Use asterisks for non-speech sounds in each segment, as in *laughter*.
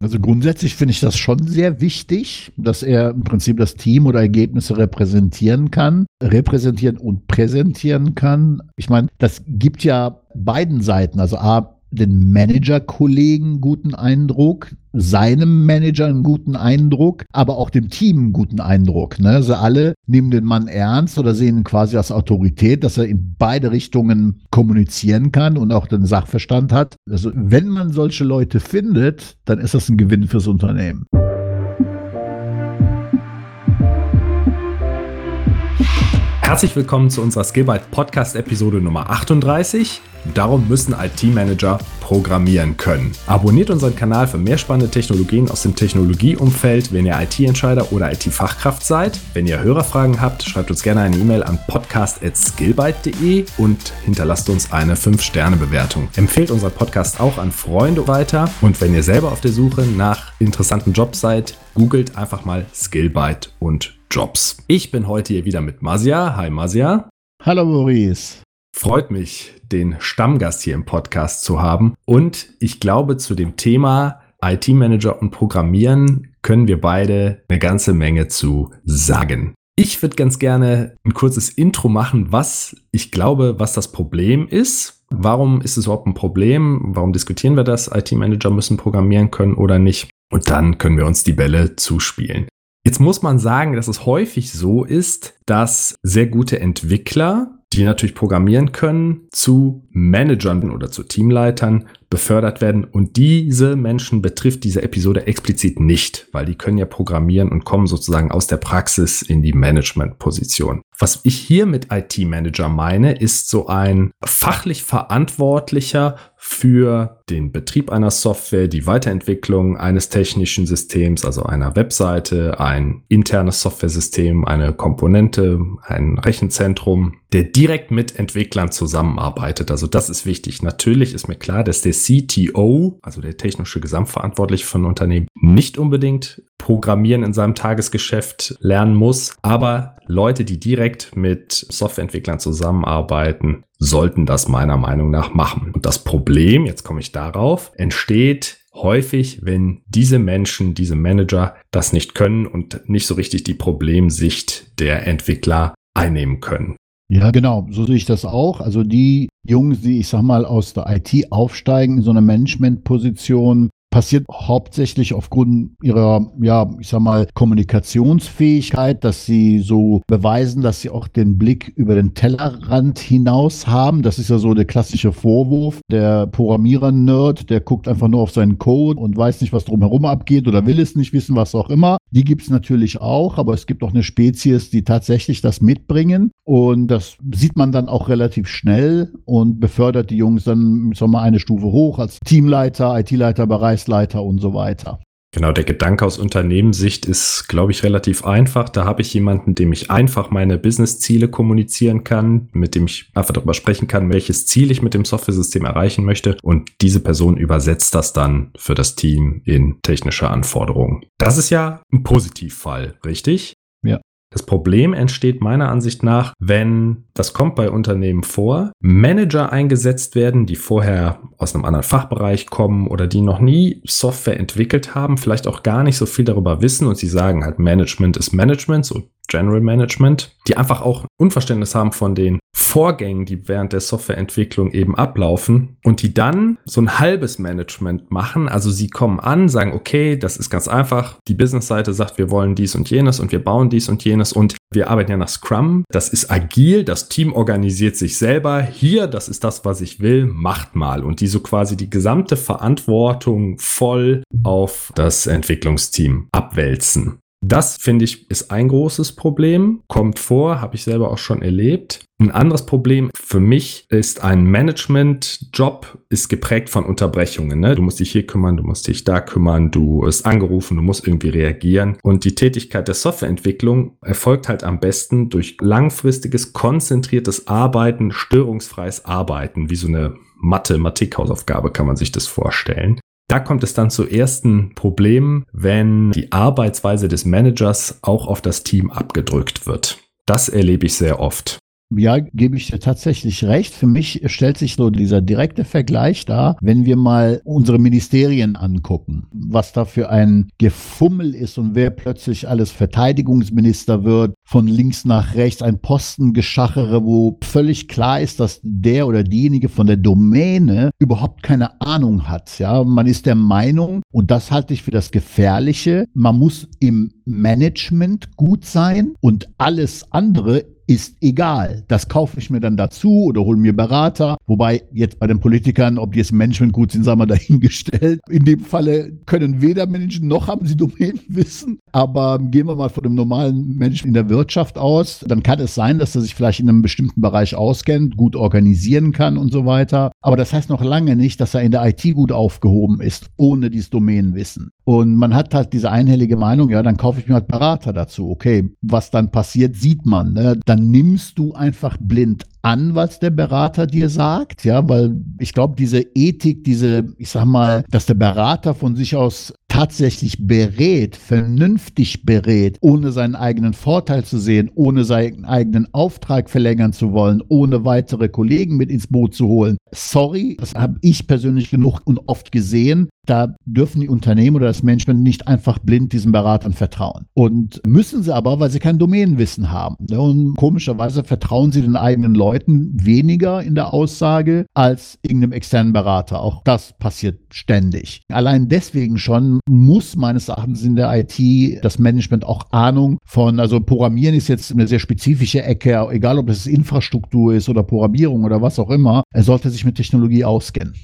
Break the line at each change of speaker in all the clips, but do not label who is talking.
Also grundsätzlich finde ich das schon sehr wichtig, dass er im Prinzip das Team oder Ergebnisse repräsentieren kann, repräsentieren und präsentieren kann. Ich meine, das gibt ja beiden Seiten, also A, den Manager-Kollegen guten Eindruck, seinem Manager einen guten Eindruck, aber auch dem Team einen guten Eindruck. Ne? Also alle nehmen den Mann ernst oder sehen ihn quasi als Autorität, dass er in beide Richtungen kommunizieren kann und auch den Sachverstand hat. Also wenn man solche Leute findet, dann ist das ein Gewinn fürs Unternehmen.
Herzlich willkommen zu unserer Skillbyte Podcast Episode Nummer 38. Darum müssen IT-Manager programmieren können. Abonniert unseren Kanal für mehr spannende Technologien aus dem Technologieumfeld, wenn ihr IT-Entscheider oder IT-Fachkraft seid. Wenn ihr Hörerfragen habt, schreibt uns gerne eine E-Mail an podcast.skillbyte.de und hinterlasst uns eine 5-Sterne-Bewertung. Empfehlt unseren Podcast auch an Freunde weiter und wenn ihr selber auf der Suche nach interessanten Jobs seid, googelt einfach mal Skillbyte und Jobs. Ich bin heute hier wieder mit Masia. Hi Masia.
Hallo Maurice.
Freut mich, den Stammgast hier im Podcast zu haben. Und ich glaube, zu dem Thema IT-Manager und Programmieren können wir beide eine ganze Menge zu sagen. Ich würde ganz gerne ein kurzes Intro machen, was ich glaube, was das Problem ist. Warum ist es überhaupt ein Problem? Warum diskutieren wir das? IT-Manager müssen programmieren können oder nicht? Und dann können wir uns die Bälle zuspielen. Jetzt muss man sagen, dass es häufig so ist, dass sehr gute Entwickler die natürlich programmieren können, zu Managern oder zu Teamleitern befördert werden. Und diese Menschen betrifft diese Episode explizit nicht, weil die können ja programmieren und kommen sozusagen aus der Praxis in die Management-Position. Was ich hier mit IT-Manager meine, ist so ein fachlich verantwortlicher für den Betrieb einer Software, die Weiterentwicklung eines technischen Systems, also einer Webseite, ein internes Softwaresystem, eine Komponente, ein Rechenzentrum, der direkt mit Entwicklern zusammenarbeitet. Also das ist wichtig. Natürlich ist mir klar, dass der CTO, also der technische Gesamtverantwortliche von Unternehmen, nicht unbedingt Programmieren in seinem Tagesgeschäft lernen muss, aber Leute, die direkt mit Softwareentwicklern zusammenarbeiten, sollten das meiner Meinung nach machen. Und das Problem, jetzt komme ich darauf, entsteht häufig, wenn diese Menschen, diese Manager das nicht können und nicht so richtig die Problemsicht der Entwickler einnehmen können.
Ja, genau, so sehe ich das auch. Also die Jungs, die ich sag mal aus der IT aufsteigen in so eine Managementposition, passiert hauptsächlich aufgrund ihrer, ja, ich sag mal, Kommunikationsfähigkeit, dass sie so beweisen, dass sie auch den Blick über den Tellerrand hinaus haben. Das ist ja so der klassische Vorwurf. Der Programmierer-Nerd, der guckt einfach nur auf seinen Code und weiß nicht, was drumherum abgeht oder will es nicht wissen, was auch immer. Die gibt es natürlich auch, aber es gibt auch eine Spezies, die tatsächlich das mitbringen. Und das sieht man dann auch relativ schnell und befördert die Jungs dann, sagen wir mal, eine Stufe hoch als Teamleiter, IT-Leiter, Bereichsleiter und so weiter.
Genau, der Gedanke aus Unternehmenssicht ist, glaube ich, relativ einfach. Da habe ich jemanden, dem ich einfach meine Business-Ziele kommunizieren kann, mit dem ich einfach darüber sprechen kann, welches Ziel ich mit dem Software-System erreichen möchte. Und diese Person übersetzt das dann für das Team in technische Anforderungen. Das ist ja ein Positivfall, richtig? Das Problem entsteht meiner Ansicht nach, wenn, das kommt bei Unternehmen vor, Manager eingesetzt werden, die vorher aus einem anderen Fachbereich kommen oder die noch nie Software entwickelt haben, vielleicht auch gar nicht so viel darüber wissen und sie sagen halt Management ist Management, so General Management, die einfach auch Unverständnis haben von den Vorgängen, die während der Softwareentwicklung eben ablaufen und die dann so ein halbes Management machen. Also sie kommen an, sagen, okay, das ist ganz einfach. Die Business-Seite sagt, wir wollen dies und jenes und wir bauen dies und jenes und wir arbeiten ja nach Scrum. Das ist agil, das Team organisiert sich selber. Hier, das ist das, was ich will, macht mal. Und die so quasi die gesamte Verantwortung voll auf das Entwicklungsteam abwälzen. Das finde ich ist ein großes Problem, kommt vor, habe ich selber auch schon erlebt. Ein anderes Problem für mich ist ein Management-Job ist geprägt von Unterbrechungen. Ne? Du musst dich hier kümmern, du musst dich da kümmern, du bist angerufen, du musst irgendwie reagieren. Und die Tätigkeit der Softwareentwicklung erfolgt halt am besten durch langfristiges, konzentriertes Arbeiten, störungsfreies Arbeiten, wie so eine Mathematik-Hausaufgabe kann man sich das vorstellen. Da kommt es dann zu ersten Problemen, wenn die Arbeitsweise des Managers auch auf das Team abgedrückt wird. Das erlebe ich sehr oft.
Ja, gebe ich dir tatsächlich recht. Für mich stellt sich so dieser direkte Vergleich da, wenn wir mal unsere Ministerien angucken, was da für ein Gefummel ist und wer plötzlich alles Verteidigungsminister wird, von links nach rechts ein Postengeschachere, wo völlig klar ist, dass der oder diejenige von der Domäne überhaupt keine Ahnung hat. Ja, man ist der Meinung, und das halte ich für das Gefährliche, man muss im Management gut sein und alles andere ist egal. Das kaufe ich mir dann dazu oder hole mir Berater. Wobei jetzt bei den Politikern, ob die jetzt Management gut sind, sagen *laughs* wir dahingestellt. In dem Falle können weder Menschen noch haben sie Domänenwissen. Aber gehen wir mal von dem normalen Menschen in der Wirtschaft aus, dann kann es sein, dass er sich vielleicht in einem bestimmten Bereich auskennt, gut organisieren kann und so weiter. Aber das heißt noch lange nicht, dass er in der IT gut aufgehoben ist, ohne dieses Domänenwissen. Und man hat halt diese einhellige Meinung, ja, dann kaufe ich mir halt Berater dazu. Okay, was dann passiert, sieht man. Ne? Dann nimmst du einfach blind an, was der Berater dir sagt, ja, weil ich glaube, diese Ethik, diese, ich sag mal, dass der Berater von sich aus tatsächlich berät, vernünftig berät, ohne seinen eigenen Vorteil zu sehen, ohne seinen eigenen Auftrag verlängern zu wollen, ohne weitere Kollegen mit ins Boot zu holen. Sorry, das habe ich persönlich genug und oft gesehen. Da dürfen die Unternehmen oder das Management nicht einfach blind diesen Beratern vertrauen. Und müssen sie aber, weil sie kein Domänenwissen haben. Und komischerweise vertrauen sie den eigenen Leuten weniger in der Aussage als irgendeinem externen Berater. Auch das passiert ständig. Allein deswegen schon muss meines Erachtens in der IT das Management auch Ahnung von, also Programmieren ist jetzt eine sehr spezifische Ecke, egal ob es Infrastruktur ist oder Programmierung oder was auch immer. Er sollte sich mit Technologie auskennen.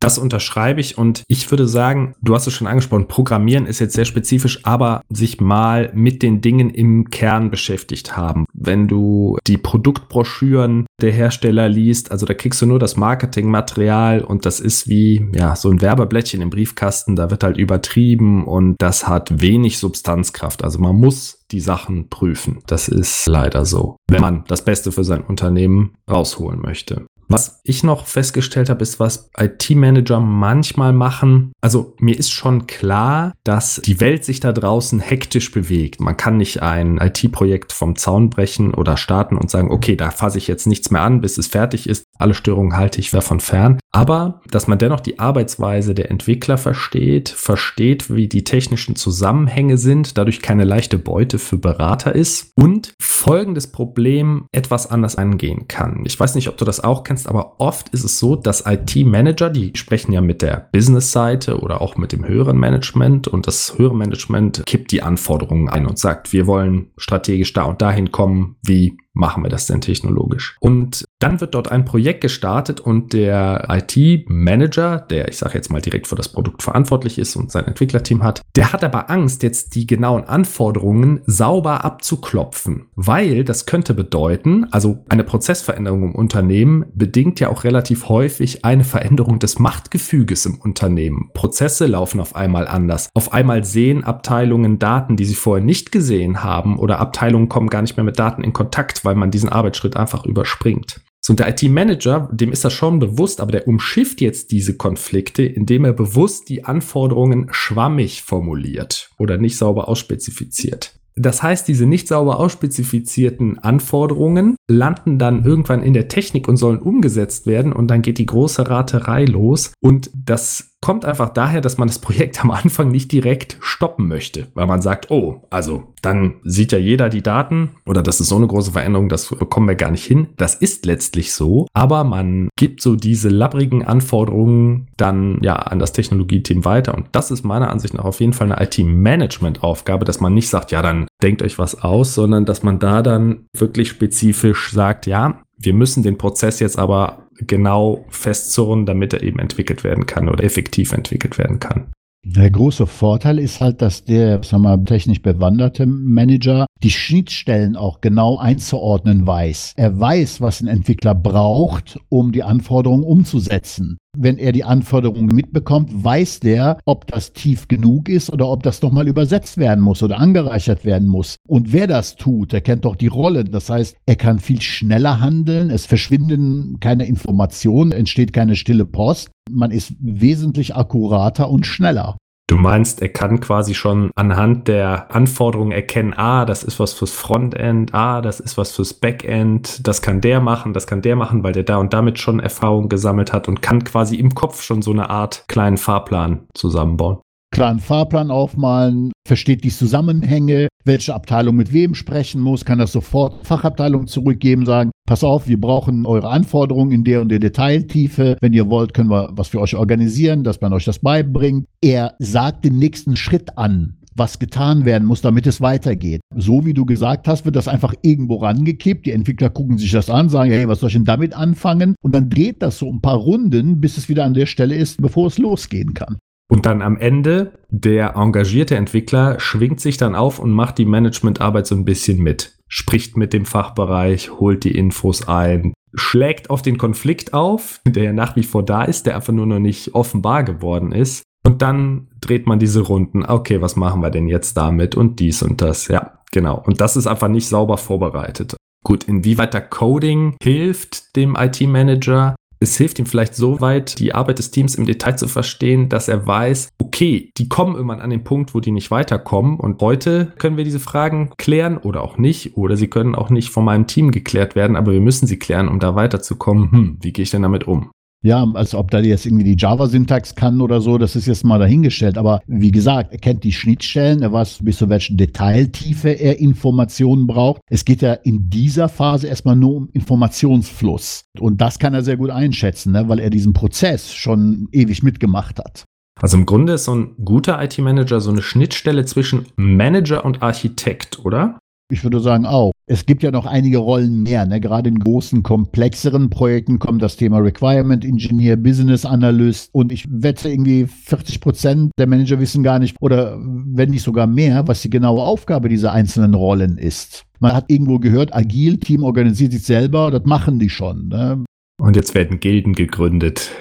Das unterschreibe ich und ich würde sagen, du hast es schon angesprochen, Programmieren ist jetzt sehr spezifisch, aber sich mal mit den Dingen im Kern beschäftigt haben. Wenn du die Produktbroschüren der Hersteller liest, also da kriegst du nur das Marketingmaterial und das ist wie ja so ein Werbeblättchen im Briefkasten, da wird halt übertrieben und das hat wenig Substanzkraft. Also man muss die Sachen prüfen. Das ist leider so, wenn man das Beste für sein Unternehmen rausholen möchte. Was ich noch festgestellt habe, ist, was IT-Manager manchmal machen. Also mir ist schon klar, dass die Welt sich da draußen hektisch bewegt. Man kann nicht ein IT-Projekt vom Zaun brechen oder starten und sagen, okay, da fasse ich jetzt nichts mehr an, bis es fertig ist. Alle Störungen halte ich davon fern. Aber dass man dennoch die Arbeitsweise der Entwickler versteht, versteht, wie die technischen Zusammenhänge sind, dadurch keine leichte Beute für Berater ist und folgendes Problem etwas anders angehen kann. Ich weiß nicht, ob du das auch kennst kannst, aber oft ist es so, dass IT-Manager, die sprechen ja mit der Business-Seite oder auch mit dem höheren Management und das höhere Management kippt die Anforderungen ein und sagt, wir wollen strategisch da und dahin kommen, wie machen wir das denn technologisch? Und dann wird dort ein Projekt gestartet und der IT-Manager, der ich sage jetzt mal direkt für das Produkt verantwortlich ist und sein Entwicklerteam hat, der hat aber Angst, jetzt die genauen Anforderungen sauber abzuklopfen, weil das könnte bedeuten, also eine Prozessveränderung im Unternehmen bedingt ja auch relativ häufig eine Veränderung des Machtgefüges im Unternehmen. Prozesse laufen auf einmal anders. Auf einmal sehen Abteilungen Daten, die sie vorher nicht gesehen haben oder Abteilungen kommen gar nicht mehr mit Daten in Kontakt, weil man diesen Arbeitsschritt einfach überspringt. So, und der IT-Manager, dem ist das schon bewusst, aber der umschifft jetzt diese Konflikte, indem er bewusst die Anforderungen schwammig formuliert oder nicht sauber ausspezifiziert. Das heißt, diese nicht sauber ausspezifizierten Anforderungen landen dann irgendwann in der Technik und sollen umgesetzt werden und dann geht die große Raterei los und das kommt einfach daher, dass man das Projekt am Anfang nicht direkt stoppen möchte, weil man sagt, oh, also dann sieht ja jeder die Daten oder das ist so eine große Veränderung, das bekommen wir gar nicht hin. Das ist letztlich so, aber man gibt so diese labbrigen Anforderungen dann ja an das Technologieteam weiter und das ist meiner Ansicht nach auf jeden Fall eine IT-Management-Aufgabe, dass man nicht sagt, ja, dann denkt euch was aus, sondern dass man da dann wirklich spezifisch sagt, ja, wir müssen den Prozess jetzt aber genau festzurren, damit er eben entwickelt werden kann oder effektiv entwickelt werden kann.
Der große Vorteil ist halt, dass der sagen wir, technisch bewanderte Manager die Schnittstellen auch genau einzuordnen weiß. Er weiß, was ein Entwickler braucht, um die Anforderungen umzusetzen wenn er die Anforderungen mitbekommt, weiß der, ob das tief genug ist oder ob das nochmal übersetzt werden muss oder angereichert werden muss. Und wer das tut, der kennt doch die Rollen. Das heißt, er kann viel schneller handeln, es verschwinden keine Informationen, entsteht keine stille Post. Man ist wesentlich akkurater und schneller.
Du meinst, er kann quasi schon anhand der Anforderungen erkennen, ah, das ist was fürs Frontend, ah, das ist was fürs Backend, das kann der machen, das kann der machen, weil der da und damit schon Erfahrung gesammelt hat und kann quasi im Kopf schon so eine Art kleinen Fahrplan zusammenbauen
klaren Fahrplan aufmalen, versteht die Zusammenhänge, welche Abteilung mit wem sprechen muss, kann das sofort Fachabteilung zurückgeben, sagen, pass auf, wir brauchen eure Anforderungen in der und der Detailtiefe. Wenn ihr wollt, können wir was für euch organisieren, dass man euch das beibringt. Er sagt den nächsten Schritt an, was getan werden muss, damit es weitergeht. So wie du gesagt hast, wird das einfach irgendwo rangekippt. Die Entwickler gucken sich das an, sagen, hey, was soll ich denn damit anfangen? Und dann dreht das so ein paar Runden, bis es wieder an der Stelle ist, bevor es losgehen kann.
Und dann am Ende, der engagierte Entwickler schwingt sich dann auf und macht die Managementarbeit so ein bisschen mit. Spricht mit dem Fachbereich, holt die Infos ein, schlägt auf den Konflikt auf, der ja nach wie vor da ist, der einfach nur noch nicht offenbar geworden ist. Und dann dreht man diese Runden. Okay, was machen wir denn jetzt damit und dies und das? Ja, genau. Und das ist einfach nicht sauber vorbereitet. Gut, inwieweit der Coding hilft dem IT-Manager, es hilft ihm vielleicht so weit, die Arbeit des Teams im Detail zu verstehen, dass er weiß, okay, die kommen irgendwann an den Punkt, wo die nicht weiterkommen. Und heute können wir diese Fragen klären oder auch nicht. Oder sie können auch nicht von meinem Team geklärt werden, aber wir müssen sie klären, um da weiterzukommen. Hm, wie gehe ich denn damit um?
Ja, also ob da jetzt irgendwie die Java-Syntax kann oder so, das ist jetzt mal dahingestellt. Aber wie gesagt, er kennt die Schnittstellen, er weiß, bis zu welchen Detailtiefe er Informationen braucht. Es geht ja in dieser Phase erstmal nur um Informationsfluss. Und das kann er sehr gut einschätzen, ne, weil er diesen Prozess schon ewig mitgemacht hat.
Also im Grunde ist so ein guter IT-Manager so eine Schnittstelle zwischen Manager und Architekt, oder?
Ich würde sagen auch. Es gibt ja noch einige Rollen mehr. Ne? Gerade in großen, komplexeren Projekten kommt das Thema Requirement Engineer, Business Analyst und ich wette irgendwie 40 Prozent der Manager wissen gar nicht oder wenn nicht sogar mehr, was die genaue Aufgabe dieser einzelnen Rollen ist. Man hat irgendwo gehört, agil, Team organisiert sich selber, das machen die schon. Ne?
Und jetzt werden Gilden gegründet.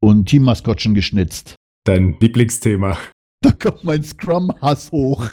Und Teammaskottchen geschnitzt.
Dein Lieblingsthema.
Da kommt mein Scrum-Hass hoch.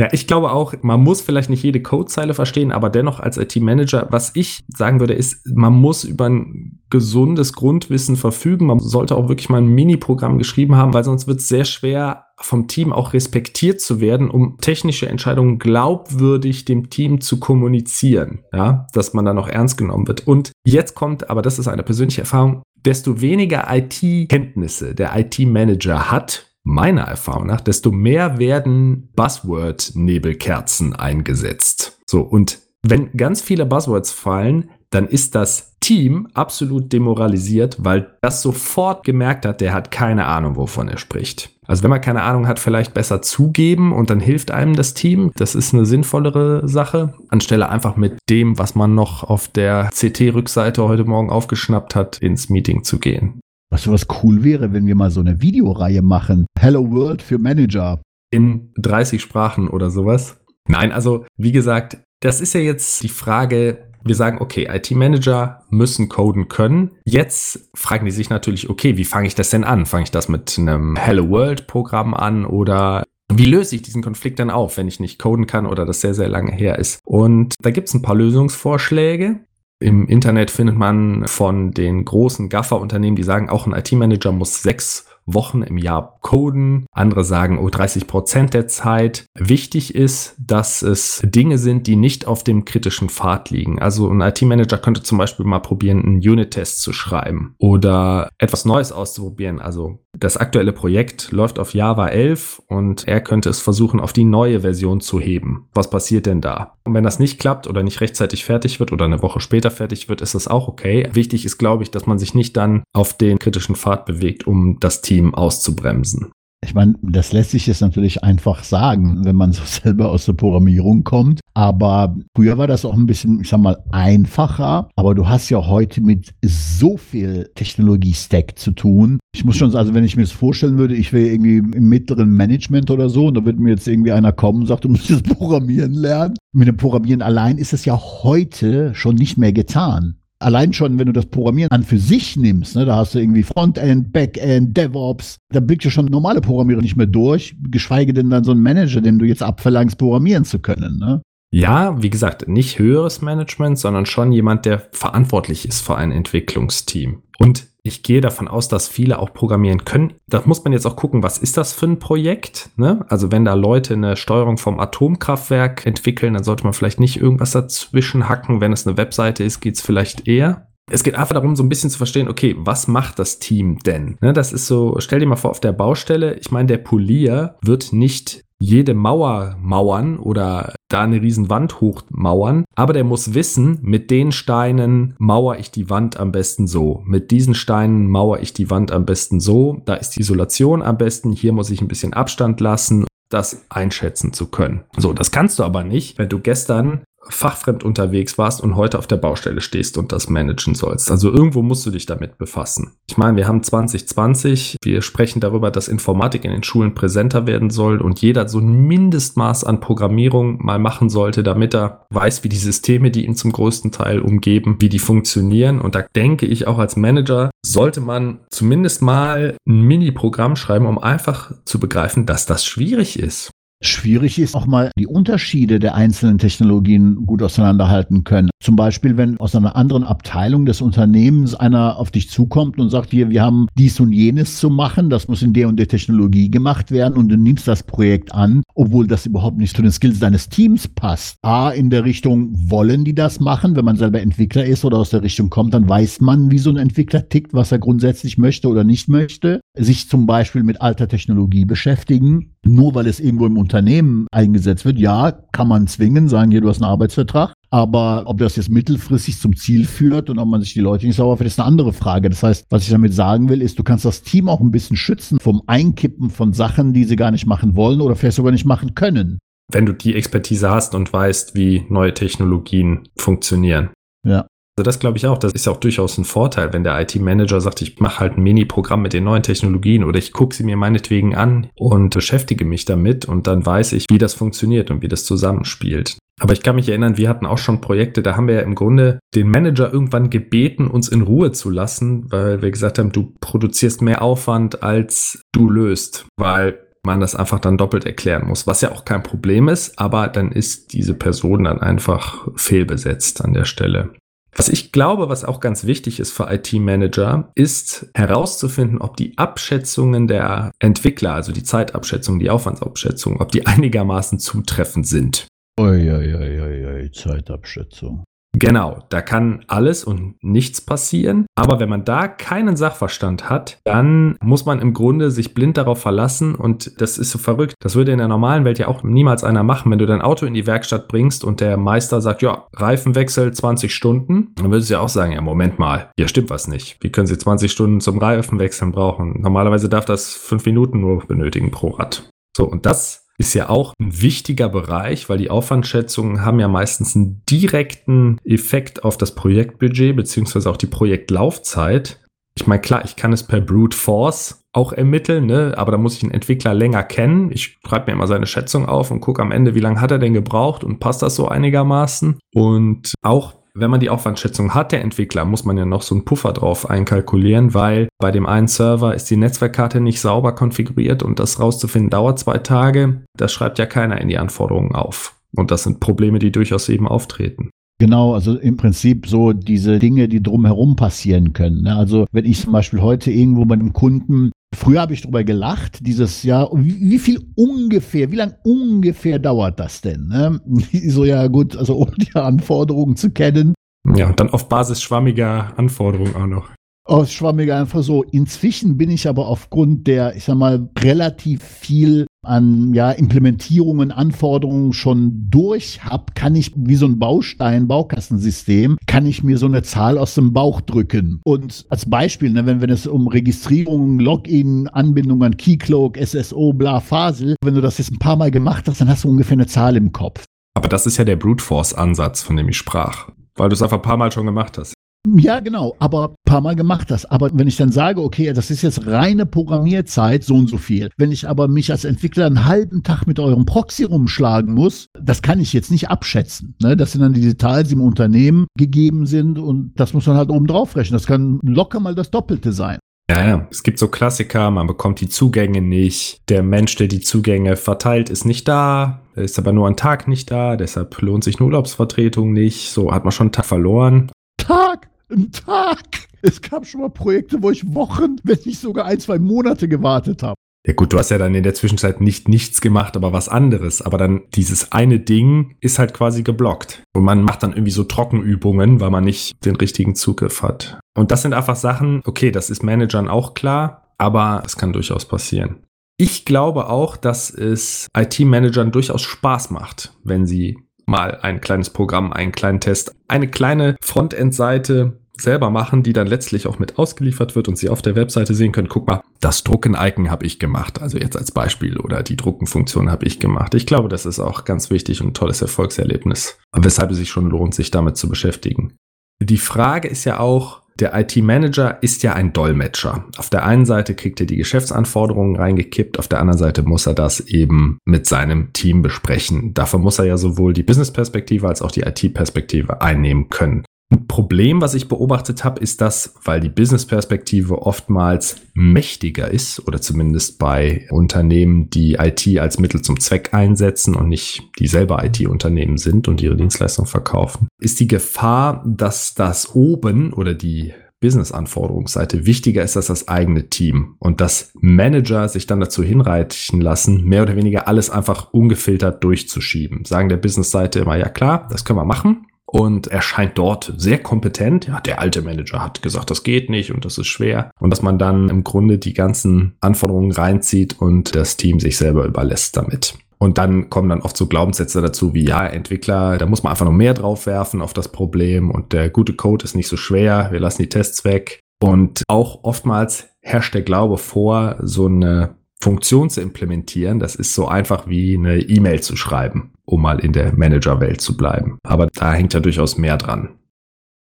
Ja, ich glaube auch, man muss vielleicht nicht jede Codezeile verstehen, aber dennoch als IT-Manager, was ich sagen würde, ist, man muss über ein gesundes Grundwissen verfügen. Man sollte auch wirklich mal ein Mini-Programm geschrieben haben, weil sonst wird es sehr schwer, vom Team auch respektiert zu werden, um technische Entscheidungen glaubwürdig dem Team zu kommunizieren, ja, dass man dann auch ernst genommen wird. Und jetzt kommt, aber das ist eine persönliche Erfahrung, desto weniger IT-Kenntnisse der IT-Manager hat, meiner Erfahrung nach, desto mehr werden Buzzword-Nebelkerzen eingesetzt. So, und wenn ganz viele Buzzwords fallen, dann ist das Team absolut demoralisiert, weil das sofort gemerkt hat, der hat keine Ahnung, wovon er spricht. Also wenn man keine Ahnung hat, vielleicht besser zugeben und dann hilft einem das Team. Das ist eine sinnvollere Sache, anstelle einfach mit dem, was man noch auf der CT-Rückseite heute Morgen aufgeschnappt hat, ins Meeting zu gehen.
Was was cool wäre, wenn wir mal so eine Videoreihe machen. Hello World für Manager.
In 30 Sprachen oder sowas. Nein, also wie gesagt, das ist ja jetzt die Frage, wir sagen, okay, IT-Manager müssen coden können. Jetzt fragen die sich natürlich, okay, wie fange ich das denn an? Fange ich das mit einem Hello World-Programm an oder wie löse ich diesen Konflikt dann auf, wenn ich nicht coden kann oder das sehr, sehr lange her ist? Und da gibt es ein paar Lösungsvorschläge. Im Internet findet man von den großen Gaffer-Unternehmen, die sagen, auch ein IT-Manager muss sechs Wochen im Jahr coden. Andere sagen, oh, 30 Prozent der Zeit. Wichtig ist, dass es Dinge sind, die nicht auf dem kritischen Pfad liegen. Also ein IT-Manager könnte zum Beispiel mal probieren, einen Unit-Test zu schreiben oder etwas Neues auszuprobieren. Also das aktuelle Projekt läuft auf Java 11 und er könnte es versuchen, auf die neue Version zu heben. Was passiert denn da? Und wenn das nicht klappt oder nicht rechtzeitig fertig wird oder eine Woche später fertig wird, ist das auch okay. Wichtig ist, glaube ich, dass man sich nicht dann auf den kritischen Pfad bewegt, um das Team Team auszubremsen.
Ich meine, das lässt sich jetzt natürlich einfach sagen, wenn man so *laughs* selber aus der Programmierung kommt. Aber früher war das auch ein bisschen, ich sag mal, einfacher. Aber du hast ja heute mit so viel Technologie-Stack zu tun. Ich muss schon sagen, also wenn ich mir das vorstellen würde, ich wäre irgendwie im mittleren Management oder so und da würde mir jetzt irgendwie einer kommen und sagt, du musst jetzt *laughs* Programmieren lernen. Mit dem Programmieren allein ist es ja heute schon nicht mehr getan allein schon, wenn du das Programmieren an für sich nimmst, ne, da hast du irgendwie Frontend, Backend, DevOps, da blickt ja schon normale Programmierer nicht mehr durch, geschweige denn dann so ein Manager, dem du jetzt abverlangst, programmieren zu können. Ne?
Ja, wie gesagt, nicht höheres Management, sondern schon jemand, der verantwortlich ist für ein Entwicklungsteam. Und ich gehe davon aus, dass viele auch programmieren können. Da muss man jetzt auch gucken, was ist das für ein Projekt? Ne? Also wenn da Leute eine Steuerung vom Atomkraftwerk entwickeln, dann sollte man vielleicht nicht irgendwas dazwischen hacken. Wenn es eine Webseite ist, geht es vielleicht eher. Es geht einfach darum, so ein bisschen zu verstehen, okay, was macht das Team denn? Ne, das ist so, stell dir mal vor, auf der Baustelle, ich meine, der Polier wird nicht jede Mauer mauern oder da eine riesen Wand hochmauern, aber der muss wissen, mit den Steinen mauer ich die Wand am besten so, mit diesen Steinen mauer ich die Wand am besten so, da ist die Isolation am besten, hier muss ich ein bisschen Abstand lassen das einschätzen zu können. So, das kannst du aber nicht, wenn du gestern fachfremd unterwegs warst und heute auf der Baustelle stehst und das managen sollst. Also irgendwo musst du dich damit befassen. Ich meine, wir haben 2020, wir sprechen darüber, dass Informatik in den Schulen präsenter werden soll und jeder so ein Mindestmaß an Programmierung mal machen sollte, damit er weiß, wie die Systeme, die ihn zum größten Teil umgeben, wie die funktionieren. Und da denke ich auch als Manager, sollte man zumindest mal ein Mini-Programm schreiben, um einfach zu begreifen, dass das schwierig ist.
Schwierig ist auch mal die Unterschiede der einzelnen Technologien gut auseinanderhalten können. Zum Beispiel, wenn aus einer anderen Abteilung des Unternehmens einer auf dich zukommt und sagt dir, wir haben dies und jenes zu machen, das muss in der und der Technologie gemacht werden und du nimmst das Projekt an, obwohl das überhaupt nicht zu den Skills deines Teams passt. A, in der Richtung, wollen die das machen? Wenn man selber Entwickler ist oder aus der Richtung kommt, dann weiß man, wie so ein Entwickler tickt, was er grundsätzlich möchte oder nicht möchte. Sich zum Beispiel mit alter Technologie beschäftigen nur weil es irgendwo im Unternehmen eingesetzt wird, ja, kann man zwingen, sagen, hier, du hast einen Arbeitsvertrag. Aber ob das jetzt mittelfristig zum Ziel führt und ob man sich die Leute nicht sauber findet, ist eine andere Frage. Das heißt, was ich damit sagen will, ist, du kannst das Team auch ein bisschen schützen vom Einkippen von Sachen, die sie gar nicht machen wollen oder vielleicht sogar nicht machen können.
Wenn du die Expertise hast und weißt, wie neue Technologien funktionieren.
Ja.
Also das glaube ich auch. Das ist auch durchaus ein Vorteil, wenn der IT-Manager sagt, ich mache halt ein Mini-Programm mit den neuen Technologien oder ich gucke sie mir meinetwegen an und beschäftige mich damit und dann weiß ich, wie das funktioniert und wie das zusammenspielt. Aber ich kann mich erinnern, wir hatten auch schon Projekte, da haben wir ja im Grunde den Manager irgendwann gebeten, uns in Ruhe zu lassen, weil wir gesagt haben, du produzierst mehr Aufwand, als du löst, weil man das einfach dann doppelt erklären muss, was ja auch kein Problem ist, aber dann ist diese Person dann einfach fehlbesetzt an der Stelle. Was ich glaube, was auch ganz wichtig ist für IT-Manager, ist herauszufinden, ob die Abschätzungen der Entwickler, also die Zeitabschätzung, die Aufwandsabschätzung, ob die einigermaßen zutreffend sind.
Uiuiuiui, Zeitabschätzung.
Genau, da kann alles und nichts passieren. Aber wenn man da keinen Sachverstand hat, dann muss man im Grunde sich blind darauf verlassen. Und das ist so verrückt. Das würde in der normalen Welt ja auch niemals einer machen. Wenn du dein Auto in die Werkstatt bringst und der Meister sagt, ja, Reifenwechsel 20 Stunden, dann würdest du ja auch sagen, ja, Moment mal, hier stimmt was nicht. Wie können Sie 20 Stunden zum Reifenwechseln brauchen? Normalerweise darf das fünf Minuten nur benötigen pro Rad. So, und das ist ja auch ein wichtiger Bereich, weil die Aufwandschätzungen haben ja meistens einen direkten Effekt auf das Projektbudget beziehungsweise auch die Projektlaufzeit. Ich meine, klar, ich kann es per Brute Force auch ermitteln, ne? aber da muss ich einen Entwickler länger kennen. Ich schreibe mir immer seine Schätzung auf und gucke am Ende, wie lange hat er denn gebraucht und passt das so einigermaßen. Und auch wenn man die Aufwandschätzung hat, der Entwickler, muss man ja noch so einen Puffer drauf einkalkulieren, weil bei dem einen Server ist die Netzwerkkarte nicht sauber konfiguriert und das rauszufinden dauert zwei Tage. Das schreibt ja keiner in die Anforderungen auf. Und das sind Probleme, die durchaus eben auftreten.
Genau, also im Prinzip so diese Dinge, die drumherum passieren können. Ne? Also wenn ich zum Beispiel heute irgendwo bei einem Kunden, früher habe ich drüber gelacht, dieses Jahr, wie, wie, viel ungefähr, wie lang ungefähr dauert das denn? Ne? *laughs* So ja gut, also ohne die Anforderungen zu kennen.
Ja, und dann auf Basis schwammiger Anforderungen auch noch
aus schwammiger einfach so. Inzwischen bin ich aber aufgrund der, ich sag mal, relativ viel an ja, Implementierungen, Anforderungen schon durch habe, kann ich wie so ein Baustein, Baukastensystem, kann ich mir so eine Zahl aus dem Bauch drücken. Und als Beispiel, ne, wenn, wenn es um Registrierung, Login, Anbindung an Keycloak, SSO, bla, Fasel, wenn du das jetzt ein paar Mal gemacht hast, dann hast du ungefähr eine Zahl im Kopf.
Aber das ist ja der Brute Force Ansatz, von dem ich sprach, weil du es einfach ein paar Mal schon gemacht hast.
Ja, genau, aber ein paar Mal gemacht das. Aber wenn ich dann sage, okay, das ist jetzt reine Programmierzeit, so und so viel. Wenn ich aber mich als Entwickler einen halben Tag mit eurem Proxy rumschlagen muss, das kann ich jetzt nicht abschätzen. Ne? Das sind dann die Details, die im Unternehmen gegeben sind und das muss man halt oben drauf rechnen. Das kann locker mal das Doppelte sein.
Ja, ja, es gibt so Klassiker, man bekommt die Zugänge nicht. Der Mensch, der die Zugänge verteilt, ist nicht da. Er ist aber nur einen Tag nicht da, deshalb lohnt sich eine Urlaubsvertretung nicht. So hat man schon einen Tag verloren.
Tag! Einen Tag. Es gab schon mal Projekte, wo ich Wochen, wenn nicht sogar ein, zwei Monate gewartet habe.
Ja gut, du hast ja dann in der Zwischenzeit nicht nichts gemacht, aber was anderes. Aber dann dieses eine Ding ist halt quasi geblockt. Und man macht dann irgendwie so Trockenübungen, weil man nicht den richtigen Zugriff hat. Und das sind einfach Sachen, okay, das ist Managern auch klar, aber es kann durchaus passieren. Ich glaube auch, dass es IT-Managern durchaus Spaß macht, wenn sie mal ein kleines Programm, einen kleinen Test, eine kleine Frontend-Seite selber machen, die dann letztlich auch mit ausgeliefert wird und Sie auf der Webseite sehen können, guck mal, das Drucken-Icon habe ich gemacht, also jetzt als Beispiel, oder die Druckenfunktion habe ich gemacht. Ich glaube, das ist auch ganz wichtig und ein tolles Erfolgserlebnis, weshalb es sich schon lohnt, sich damit zu beschäftigen. Die Frage ist ja auch, der IT-Manager ist ja ein Dolmetscher. Auf der einen Seite kriegt er die Geschäftsanforderungen reingekippt, auf der anderen Seite muss er das eben mit seinem Team besprechen. Dafür muss er ja sowohl die Business-Perspektive als auch die IT-Perspektive einnehmen können. Ein Problem, was ich beobachtet habe, ist, dass, weil die Business-Perspektive oftmals mächtiger ist, oder zumindest bei Unternehmen, die IT als Mittel zum Zweck einsetzen und nicht die selber IT-Unternehmen sind und ihre Dienstleistung verkaufen, ist die Gefahr, dass das oben oder die Business-Anforderungsseite wichtiger ist als das eigene Team und dass Manager sich dann dazu hinreichen lassen, mehr oder weniger alles einfach ungefiltert durchzuschieben. Sagen der Business-Seite immer, ja klar, das können wir machen, und er scheint dort sehr kompetent. Ja, der alte Manager hat gesagt, das geht nicht und das ist schwer. Und dass man dann im Grunde die ganzen Anforderungen reinzieht und das Team sich selber überlässt damit. Und dann kommen dann oft so Glaubenssätze dazu wie, ja, Entwickler, da muss man einfach noch mehr drauf werfen auf das Problem und der gute Code ist nicht so schwer, wir lassen die Tests weg. Und auch oftmals herrscht der Glaube vor, so eine Funktion zu implementieren, das ist so einfach wie eine E-Mail zu schreiben, um mal in der Managerwelt zu bleiben. Aber da hängt ja durchaus mehr dran.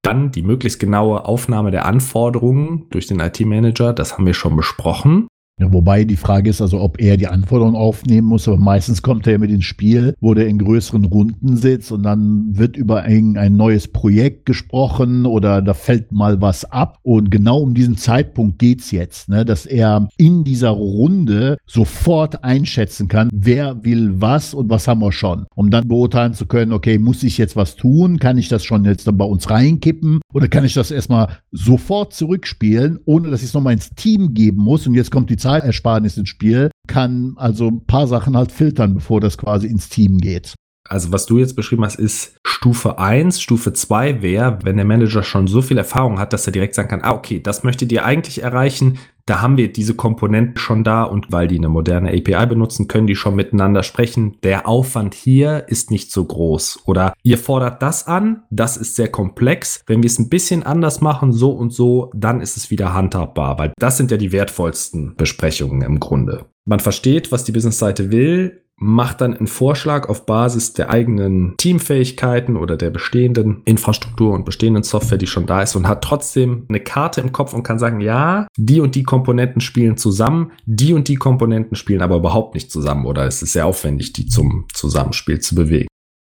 Dann die möglichst genaue Aufnahme der Anforderungen durch den IT-Manager, das haben wir schon besprochen.
Ja, wobei die Frage ist also, ob er die Anforderungen aufnehmen muss, aber meistens kommt er ja mit ins Spiel, wo der in größeren Runden sitzt und dann wird über ein, ein neues Projekt gesprochen oder da fällt mal was ab. Und genau um diesen Zeitpunkt geht's jetzt, ne, dass er in dieser Runde sofort einschätzen kann, wer will was und was haben wir schon. Um dann beurteilen zu können, okay, muss ich jetzt was tun? Kann ich das schon jetzt dann bei uns reinkippen? Oder kann ich das erstmal sofort zurückspielen, ohne dass ich es nochmal ins Team geben muss? Und jetzt kommt die Zeit Zeitersparnis ins Spiel, kann also ein paar Sachen halt filtern, bevor das quasi ins Team geht.
Also was du jetzt beschrieben hast, ist Stufe 1. Stufe 2 wäre, wenn der Manager schon so viel Erfahrung hat, dass er direkt sagen kann, ah, okay, das möchtet ihr eigentlich erreichen. Da haben wir diese Komponenten schon da und weil die eine moderne API benutzen, können die schon miteinander sprechen. Der Aufwand hier ist nicht so groß. Oder ihr fordert das an, das ist sehr komplex. Wenn wir es ein bisschen anders machen, so und so, dann ist es wieder handhabbar, weil das sind ja die wertvollsten Besprechungen im Grunde. Man versteht, was die Businessseite will, macht dann einen Vorschlag auf Basis der eigenen Teamfähigkeiten oder der bestehenden Infrastruktur und bestehenden Software, die schon da ist und hat trotzdem eine Karte im Kopf und kann sagen, ja, die und die Komponenten spielen zusammen, die und die Komponenten spielen aber überhaupt nicht zusammen oder es ist sehr aufwendig, die zum Zusammenspiel zu bewegen.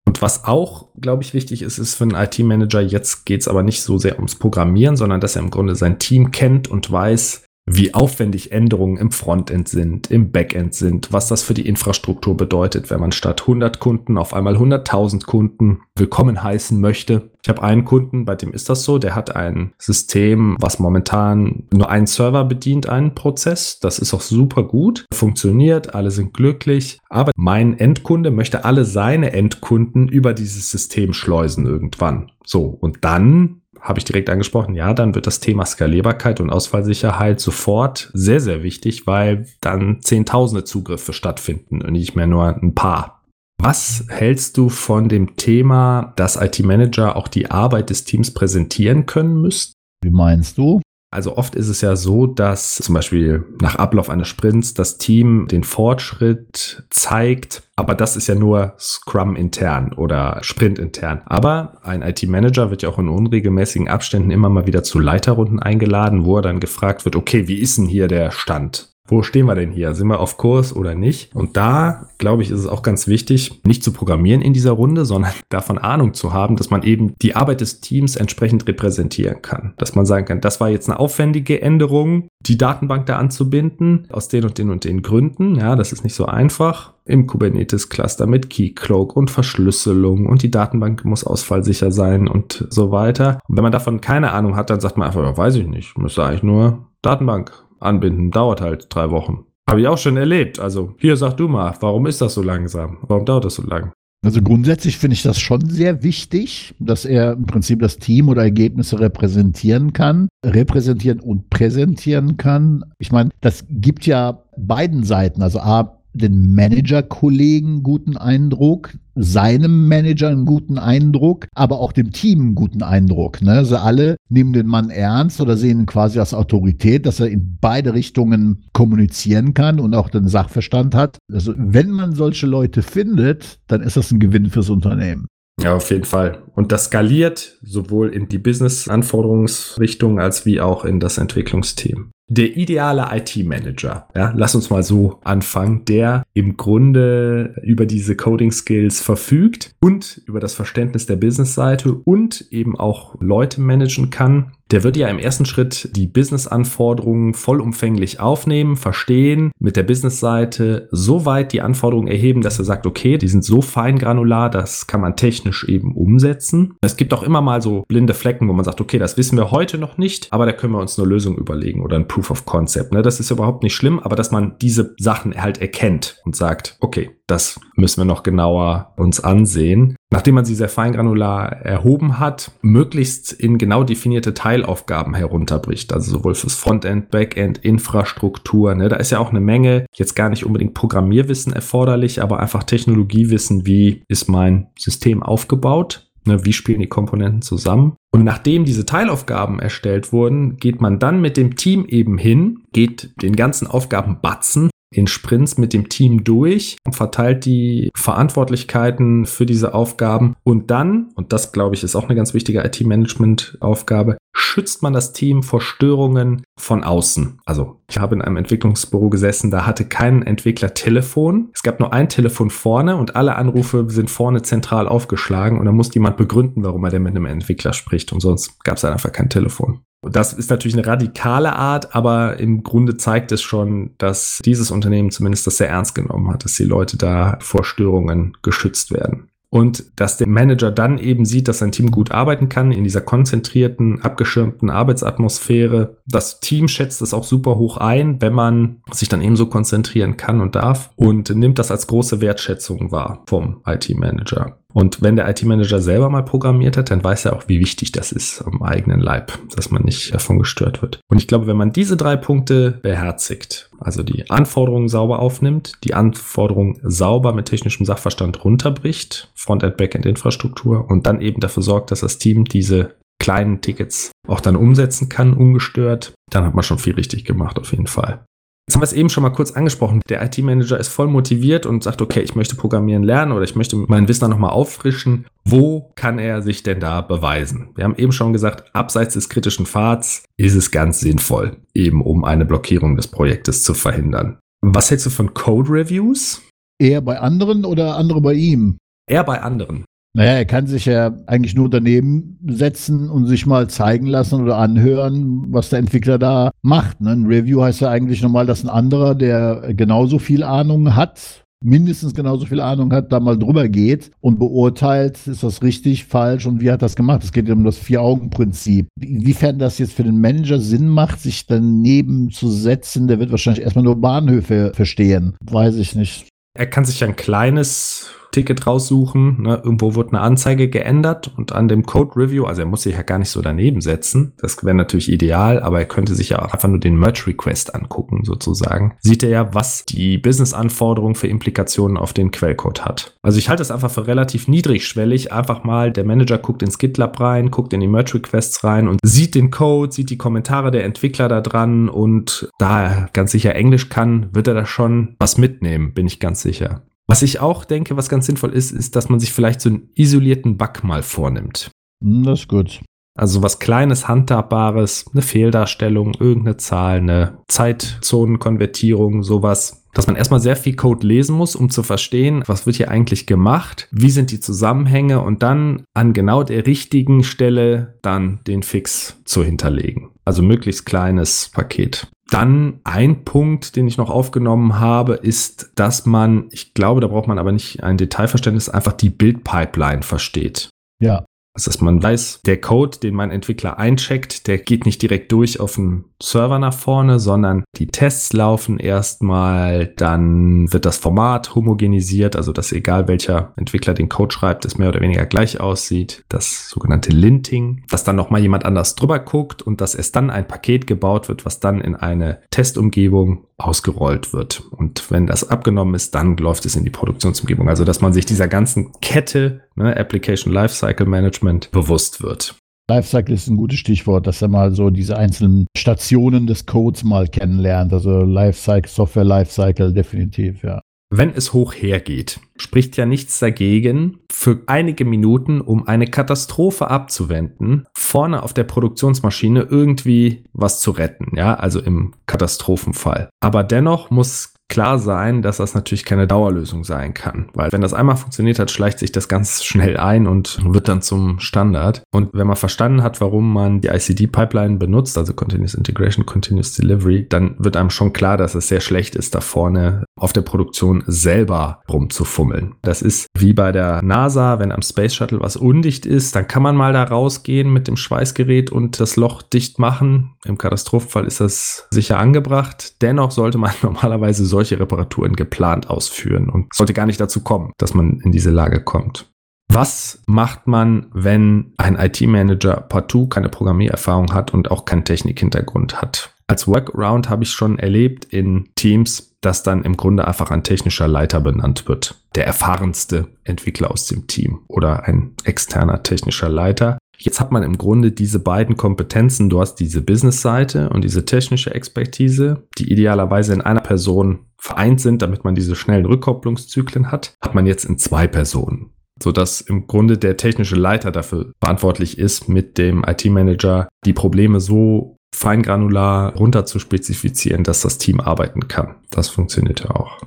Und was auch, glaube ich, wichtig ist, ist für einen IT-Manager, jetzt geht es aber nicht so sehr ums Programmieren, sondern dass er im Grunde sein Team kennt und weiß, wie aufwendig Änderungen im Frontend sind, im Backend sind, was das für die Infrastruktur bedeutet, wenn man statt 100 Kunden auf einmal 100.000 Kunden willkommen heißen möchte. Ich habe einen Kunden, bei dem ist das so, der hat ein System, was momentan nur einen Server bedient, einen Prozess. Das ist auch super gut, funktioniert, alle sind glücklich. Aber mein Endkunde möchte alle seine Endkunden über dieses System schleusen irgendwann. So, und dann habe ich direkt angesprochen, ja, dann wird das Thema Skalierbarkeit und Ausfallsicherheit sofort sehr, sehr wichtig, weil dann Zehntausende Zugriffe stattfinden und nicht mehr nur ein paar. Was hältst du von dem Thema, dass IT-Manager auch die Arbeit des Teams präsentieren können müssten?
Wie meinst du?
Also oft ist es ja so, dass zum Beispiel nach Ablauf eines Sprints das Team den Fortschritt zeigt, aber das ist ja nur Scrum intern oder Sprint intern. Aber ein IT-Manager wird ja auch in unregelmäßigen Abständen immer mal wieder zu Leiterrunden eingeladen, wo er dann gefragt wird, okay, wie ist denn hier der Stand? Wo stehen wir denn hier? Sind wir auf Kurs oder nicht? Und da, glaube ich, ist es auch ganz wichtig, nicht zu programmieren in dieser Runde, sondern *laughs* davon Ahnung zu haben, dass man eben die Arbeit des Teams entsprechend repräsentieren kann. Dass man sagen kann, das war jetzt eine aufwendige Änderung, die Datenbank da anzubinden, aus den und den und den Gründen. Ja, das ist nicht so einfach im Kubernetes-Cluster mit Keycloak und Verschlüsselung und die Datenbank muss ausfallsicher sein und so weiter. Und wenn man davon keine Ahnung hat, dann sagt man einfach, weiß ich nicht, müsste eigentlich nur Datenbank anbinden. Dauert halt drei Wochen. Habe ich auch schon erlebt. Also hier sag du mal, warum ist das so langsam? Warum dauert das so lang?
Also grundsätzlich finde ich das schon sehr wichtig, dass er im Prinzip das Team oder Ergebnisse repräsentieren kann, repräsentieren und präsentieren kann. Ich meine, das gibt ja beiden Seiten. Also A, den Manager-Kollegen guten Eindruck, seinem Manager einen guten Eindruck, aber auch dem Team einen guten Eindruck. Ne? Also alle nehmen den Mann ernst oder sehen ihn quasi als Autorität, dass er in beide Richtungen kommunizieren kann und auch den Sachverstand hat. Also wenn man solche Leute findet, dann ist das ein Gewinn fürs Unternehmen.
Ja, auf jeden Fall. Und das skaliert sowohl in die Business-Anforderungsrichtung als wie auch in das Entwicklungsteam der ideale IT-Manager, ja, lass uns mal so anfangen, der im Grunde über diese Coding-Skills verfügt und über das Verständnis der Business-Seite und eben auch Leute managen kann, der wird ja im ersten Schritt die Business-Anforderungen vollumfänglich aufnehmen, verstehen, mit der Business-Seite so weit die Anforderungen erheben, dass er sagt, okay, die sind so fein granular, das kann man technisch eben umsetzen. Es gibt auch immer mal so blinde Flecken, wo man sagt, okay, das wissen wir heute noch nicht, aber da können wir uns eine Lösung überlegen oder ein Proof of Concept. Ne? Das ist überhaupt nicht schlimm, aber dass man diese Sachen halt erkennt und sagt, okay, das müssen wir noch genauer uns ansehen. Nachdem man sie sehr feingranular erhoben hat, möglichst in genau definierte Teilaufgaben herunterbricht. Also sowohl fürs Frontend, Backend, Infrastruktur. Ne? Da ist ja auch eine Menge, jetzt gar nicht unbedingt Programmierwissen erforderlich, aber einfach Technologiewissen, wie ist mein System aufgebaut Ne, wie spielen die Komponenten zusammen? Und nachdem diese Teilaufgaben erstellt wurden, geht man dann mit dem Team eben hin, geht den ganzen Aufgaben batzen in Sprints mit dem Team durch, verteilt die Verantwortlichkeiten für diese Aufgaben und dann, und das glaube ich ist auch eine ganz wichtige IT-Management-Aufgabe, schützt man das Team vor Störungen von außen. Also ich habe in einem Entwicklungsbüro gesessen, da hatte kein Entwickler Telefon. Es gab nur ein Telefon vorne und alle Anrufe sind vorne zentral aufgeschlagen und da muss jemand begründen, warum er denn mit einem Entwickler spricht und sonst gab es einfach kein Telefon. Das ist natürlich eine radikale Art, aber im Grunde zeigt es schon, dass dieses Unternehmen zumindest das sehr ernst genommen hat, dass die Leute da vor Störungen geschützt werden. Und dass der Manager dann eben sieht, dass sein Team gut arbeiten kann in dieser konzentrierten, abgeschirmten Arbeitsatmosphäre. Das Team schätzt es auch super hoch ein, wenn man sich dann eben so konzentrieren kann und darf und nimmt das als große Wertschätzung wahr vom IT-Manager. Und wenn der IT-Manager selber mal programmiert hat, dann weiß er auch, wie wichtig das ist am eigenen Leib, dass man nicht davon gestört wird. Und ich glaube, wenn man diese drei Punkte beherzigt, also die Anforderungen sauber aufnimmt, die Anforderungen sauber mit technischem Sachverstand runterbricht, Frontend, Backend, Infrastruktur und dann eben dafür sorgt, dass das Team diese kleinen Tickets auch dann umsetzen kann, ungestört, dann hat man schon viel richtig gemacht auf jeden Fall. Jetzt haben wir es eben schon mal kurz angesprochen. Der IT-Manager ist voll motiviert und sagt, okay, ich möchte Programmieren lernen oder ich möchte mein Wissen nochmal auffrischen. Wo kann er sich denn da beweisen? Wir haben eben schon gesagt, abseits des kritischen Pfads ist es ganz sinnvoll, eben um eine Blockierung des Projektes zu verhindern. Was hältst du von Code Reviews?
Eher bei anderen oder andere bei ihm?
Eher bei anderen.
Naja, er kann sich ja eigentlich nur daneben setzen und sich mal zeigen lassen oder anhören, was der Entwickler da macht. Ne? Ein Review heißt ja eigentlich nochmal, dass ein anderer, der genauso viel Ahnung hat, mindestens genauso viel Ahnung hat, da mal drüber geht und beurteilt, ist das richtig, falsch und wie hat das gemacht. Es geht um das Vier-Augen-Prinzip. Inwiefern das jetzt für den Manager Sinn macht, sich daneben zu setzen, der wird wahrscheinlich erstmal nur Bahnhöfe verstehen. Weiß ich nicht.
Er kann sich ein kleines Ticket raussuchen. Ne? Irgendwo wird eine Anzeige geändert und an dem Code Review, also er muss sich ja gar nicht so daneben setzen. Das wäre natürlich ideal, aber er könnte sich ja auch einfach nur den Merge Request angucken, sozusagen. Sieht er ja, was die Business-Anforderung für Implikationen auf den Quellcode hat. Also ich halte es einfach für relativ niedrigschwellig. Einfach mal, der Manager guckt ins GitLab rein, guckt in die Merge Requests rein und sieht den Code, sieht die Kommentare der Entwickler da dran und da er ganz sicher Englisch kann, wird er da schon was mitnehmen, bin ich ganz sicher. Was ich auch denke, was ganz sinnvoll ist, ist, dass man sich vielleicht so einen isolierten Bug mal vornimmt.
Hm, das ist gut.
Also was Kleines, Handhabbares, eine Fehldarstellung, irgendeine Zahl, eine Zeitzonenkonvertierung, sowas dass man erstmal sehr viel Code lesen muss, um zu verstehen, was wird hier eigentlich gemacht, wie sind die Zusammenhänge und dann an genau der richtigen Stelle dann den Fix zu hinterlegen. Also möglichst kleines Paket. Dann ein Punkt, den ich noch aufgenommen habe, ist, dass man, ich glaube, da braucht man aber nicht ein Detailverständnis, einfach die Bildpipeline versteht.
Ja.
Also, dass man weiß, der Code, den mein Entwickler eincheckt, der geht nicht direkt durch auf den Server nach vorne, sondern die Tests laufen erstmal, dann wird das Format homogenisiert, also dass egal welcher Entwickler den Code schreibt, es mehr oder weniger gleich aussieht. Das sogenannte Linting, dass dann nochmal jemand anders drüber guckt und dass erst dann ein Paket gebaut wird, was dann in eine Testumgebung ausgerollt wird. Und wenn das abgenommen ist, dann läuft es in die Produktionsumgebung. Also dass man sich dieser ganzen Kette, ne, Application Lifecycle Management, bewusst wird.
Lifecycle ist ein gutes Stichwort, dass er mal so diese einzelnen Stationen des Codes mal kennenlernt. Also Lifecycle, Software Lifecycle, definitiv, ja.
Wenn es hoch hergeht, spricht ja nichts dagegen, für einige Minuten, um eine Katastrophe abzuwenden, vorne auf der Produktionsmaschine irgendwie was zu retten, ja, also im Katastrophenfall. Aber dennoch muss klar sein, dass das natürlich keine Dauerlösung sein kann. Weil wenn das einmal funktioniert hat, schleicht sich das ganz schnell ein und wird dann zum Standard. Und wenn man verstanden hat, warum man die ICD-Pipeline benutzt, also Continuous Integration, Continuous Delivery, dann wird einem schon klar, dass es sehr schlecht ist, da vorne auf der Produktion selber rumzufummeln. Das ist wie bei der NASA, wenn am Space Shuttle was undicht ist, dann kann man mal da rausgehen mit dem Schweißgerät und das Loch dicht machen. Im Katastrophenfall ist das sicher angebracht. Dennoch sollte man *laughs* normalerweise so solche Reparaturen geplant ausführen und sollte gar nicht dazu kommen, dass man in diese Lage kommt. Was macht man, wenn ein IT-Manager partout keine Programmiererfahrung hat und auch keinen Technikhintergrund hat? Als Workaround habe ich schon erlebt in Teams, dass dann im Grunde einfach ein technischer Leiter benannt wird. Der erfahrenste Entwickler aus dem Team oder ein externer technischer Leiter, Jetzt hat man im Grunde diese beiden Kompetenzen. Du hast diese Business-Seite und diese technische Expertise, die idealerweise in einer Person vereint sind, damit man diese schnellen Rückkopplungszyklen hat, hat man jetzt in zwei Personen. Sodass im Grunde der technische Leiter dafür verantwortlich ist, mit dem IT-Manager die Probleme so feingranular runter zu spezifizieren, dass das Team arbeiten kann. Das funktioniert ja auch.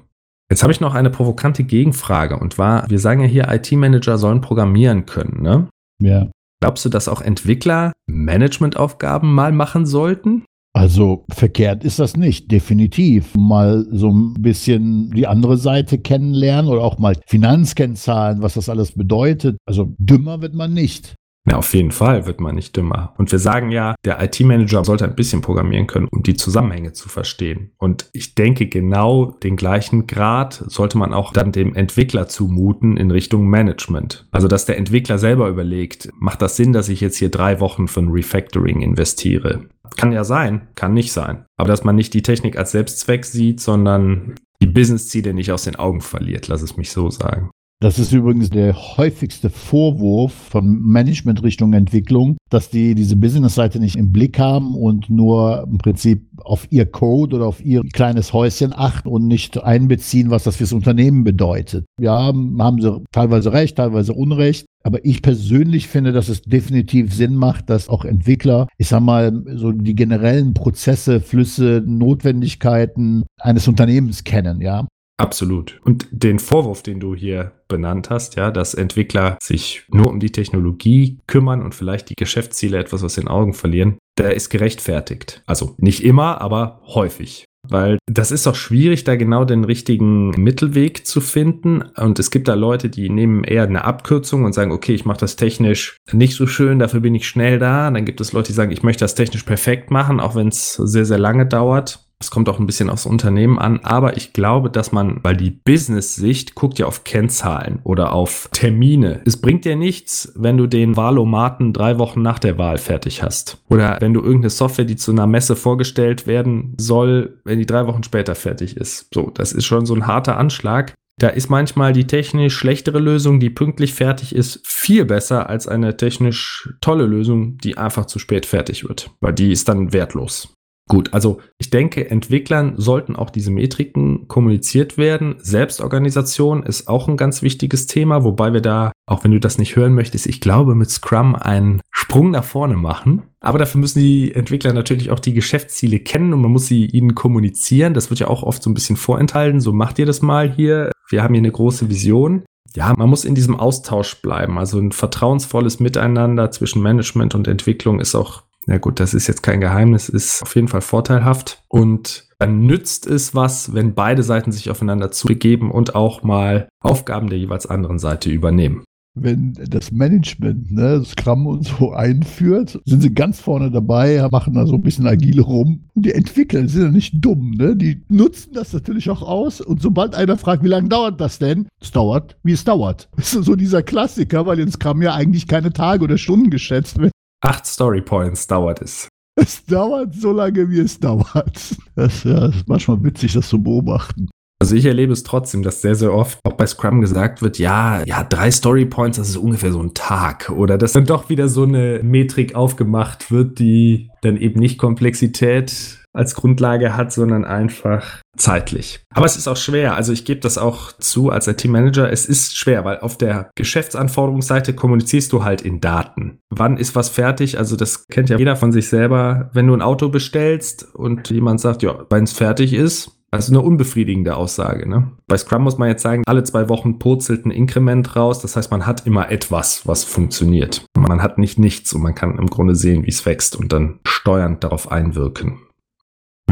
Jetzt habe ich noch eine provokante Gegenfrage und war, wir sagen ja hier, IT-Manager sollen programmieren können, ne?
Ja.
Glaubst du, dass auch Entwickler Managementaufgaben mal machen sollten?
Also verkehrt ist das nicht, definitiv. Mal so ein bisschen die andere Seite kennenlernen oder auch mal Finanzkennzahlen, was das alles bedeutet. Also dümmer wird man nicht.
Ja, auf jeden Fall wird man nicht dümmer. Und wir sagen ja, der IT-Manager sollte ein bisschen programmieren können, um die Zusammenhänge zu verstehen. Und ich denke, genau den gleichen Grad sollte man auch dann dem Entwickler zumuten in Richtung Management. Also, dass der Entwickler selber überlegt, macht das Sinn, dass ich jetzt hier drei Wochen für ein Refactoring investiere? Kann ja sein, kann nicht sein. Aber dass man nicht die Technik als Selbstzweck sieht, sondern die Business-Ziele nicht aus den Augen verliert, lass es mich so sagen.
Das ist übrigens der häufigste Vorwurf von Management Richtung Entwicklung, dass die diese Business-Seite nicht im Blick haben und nur im Prinzip auf ihr Code oder auf ihr kleines Häuschen achten und nicht einbeziehen, was das fürs Unternehmen bedeutet. Ja, haben sie teilweise recht, teilweise Unrecht. Aber ich persönlich finde, dass es definitiv Sinn macht, dass auch Entwickler, ich sag mal, so die generellen Prozesse, Flüsse, Notwendigkeiten eines Unternehmens kennen, ja.
Absolut. Und den Vorwurf, den du hier benannt hast, ja, dass Entwickler sich nur um die Technologie kümmern und vielleicht die Geschäftsziele etwas aus den Augen verlieren, der ist gerechtfertigt. Also nicht immer, aber häufig. Weil das ist auch schwierig, da genau den richtigen Mittelweg zu finden. Und es gibt da Leute, die nehmen eher eine Abkürzung und sagen, okay, ich mache das technisch nicht so schön, dafür bin ich schnell da. Und dann gibt es Leute, die sagen, ich möchte das technisch perfekt machen, auch wenn es sehr, sehr lange dauert. Es kommt auch ein bisschen aufs Unternehmen an, aber ich glaube, dass man, weil die Business-Sicht guckt ja auf Kennzahlen oder auf Termine. Es bringt dir nichts, wenn du den Wahlomaten drei Wochen nach der Wahl fertig hast. Oder wenn du irgendeine Software, die zu einer Messe vorgestellt werden soll, wenn die drei Wochen später fertig ist. So, das ist schon so ein harter Anschlag. Da ist manchmal die technisch schlechtere Lösung, die pünktlich fertig ist, viel besser als eine technisch tolle Lösung, die einfach zu spät fertig wird. Weil die ist dann wertlos. Gut, also ich denke, Entwicklern sollten auch diese Metriken kommuniziert werden. Selbstorganisation ist auch ein ganz wichtiges Thema, wobei wir da, auch wenn du das nicht hören möchtest, ich glaube, mit Scrum einen Sprung nach vorne machen. Aber dafür müssen die Entwickler natürlich auch die Geschäftsziele kennen und man muss sie ihnen kommunizieren. Das wird ja auch oft so ein bisschen vorenthalten. So macht ihr das mal hier. Wir haben hier eine große Vision. Ja, man muss in diesem Austausch bleiben. Also ein vertrauensvolles Miteinander zwischen Management und Entwicklung ist auch ja gut, das ist jetzt kein Geheimnis, ist auf jeden Fall vorteilhaft. Und dann nützt es was, wenn beide Seiten sich aufeinander zugeben und auch mal Aufgaben der jeweils anderen Seite übernehmen
wenn das Management ne, Scrum und so einführt, sind sie ganz vorne dabei, machen da so ein bisschen agile rum. Und die Entwickler sind ja nicht dumm, ne? Die nutzen das natürlich auch aus. Und sobald einer fragt, wie lange dauert das denn? Es dauert, wie es dauert. Das *laughs* ist so dieser Klassiker, weil in Scrum ja eigentlich keine Tage oder Stunden geschätzt werden.
Acht Story Points dauert es.
Es dauert so lange, wie es dauert. Das, ja, das ist manchmal witzig, das zu beobachten.
Also ich erlebe es trotzdem, dass sehr, sehr oft auch bei Scrum gesagt wird, ja, ja, drei Story Points, das ist ungefähr so ein Tag. Oder dass dann doch wieder so eine Metrik aufgemacht wird, die dann eben nicht Komplexität als Grundlage hat, sondern einfach zeitlich. Aber es ist auch schwer. Also ich gebe das auch zu als IT-Manager. Es ist schwer, weil auf der Geschäftsanforderungsseite kommunizierst du halt in Daten. Wann ist was fertig? Also das kennt ja jeder von sich selber. Wenn du ein Auto bestellst und jemand sagt, ja, wenn es fertig ist, also eine unbefriedigende Aussage. Ne? Bei Scrum muss man jetzt sagen, alle zwei Wochen purzelt ein Inkrement raus. Das heißt, man hat immer etwas, was funktioniert. Man hat nicht nichts und man kann im Grunde sehen, wie es wächst und dann steuernd darauf einwirken.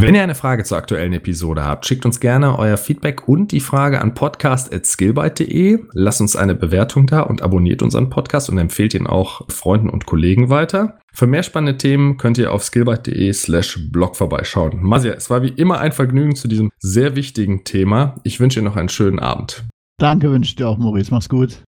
Wenn ihr eine Frage zur aktuellen Episode habt, schickt uns gerne euer Feedback und die Frage an podcast.skillbyte.de. Lasst uns eine Bewertung da und abonniert unseren Podcast und empfehlt ihn auch Freunden und Kollegen weiter. Für mehr spannende Themen könnt ihr auf skillbyte.de slash blog vorbeischauen. Masia, es war wie immer ein Vergnügen zu diesem sehr wichtigen Thema. Ich wünsche dir noch einen schönen Abend.
Danke, wünsche dir auch, Maurice. Mach's gut.